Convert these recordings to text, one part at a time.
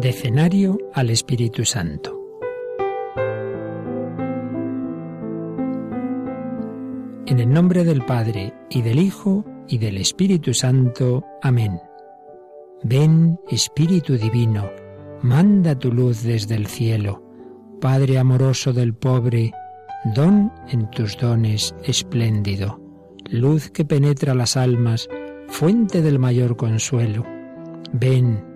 Decenario al Espíritu Santo. En el nombre del Padre, y del Hijo, y del Espíritu Santo. Amén. Ven, Espíritu Divino, manda tu luz desde el cielo. Padre amoroso del pobre, don en tus dones espléndido, luz que penetra las almas, fuente del mayor consuelo. Ven,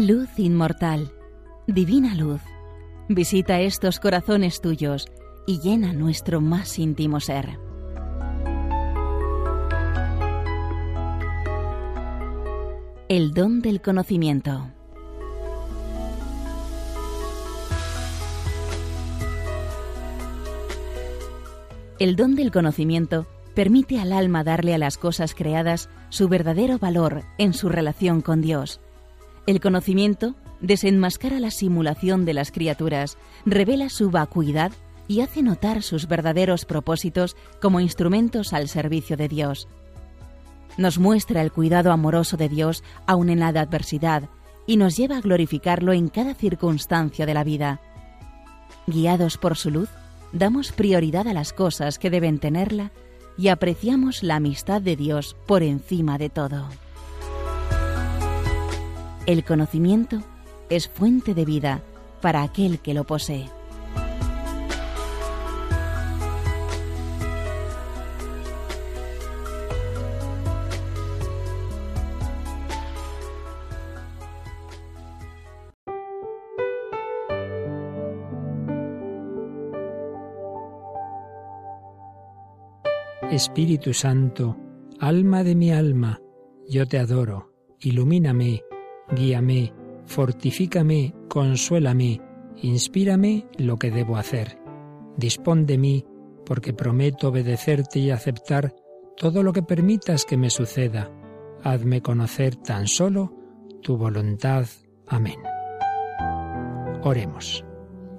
Luz inmortal, divina luz, visita estos corazones tuyos y llena nuestro más íntimo ser. El don del conocimiento. El don del conocimiento permite al alma darle a las cosas creadas su verdadero valor en su relación con Dios el conocimiento desenmascara la simulación de las criaturas, revela su vacuidad y hace notar sus verdaderos propósitos como instrumentos al servicio de Dios. Nos muestra el cuidado amoroso de Dios aun en la adversidad y nos lleva a glorificarlo en cada circunstancia de la vida. Guiados por su luz, damos prioridad a las cosas que deben tenerla y apreciamos la amistad de Dios por encima de todo. El conocimiento es fuente de vida para aquel que lo posee. Espíritu Santo, alma de mi alma, yo te adoro, ilumíname guíame, fortifícame, consuélame, inspírame lo que debo hacer. Dispón de mí, porque prometo obedecerte y aceptar todo lo que permitas que me suceda. Hazme conocer tan solo tu voluntad. Amén. Oremos.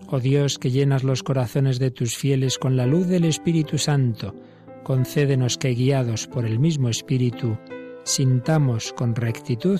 Oh Dios, que llenas los corazones de tus fieles con la luz del Espíritu Santo, concédenos que, guiados por el mismo Espíritu, sintamos con rectitud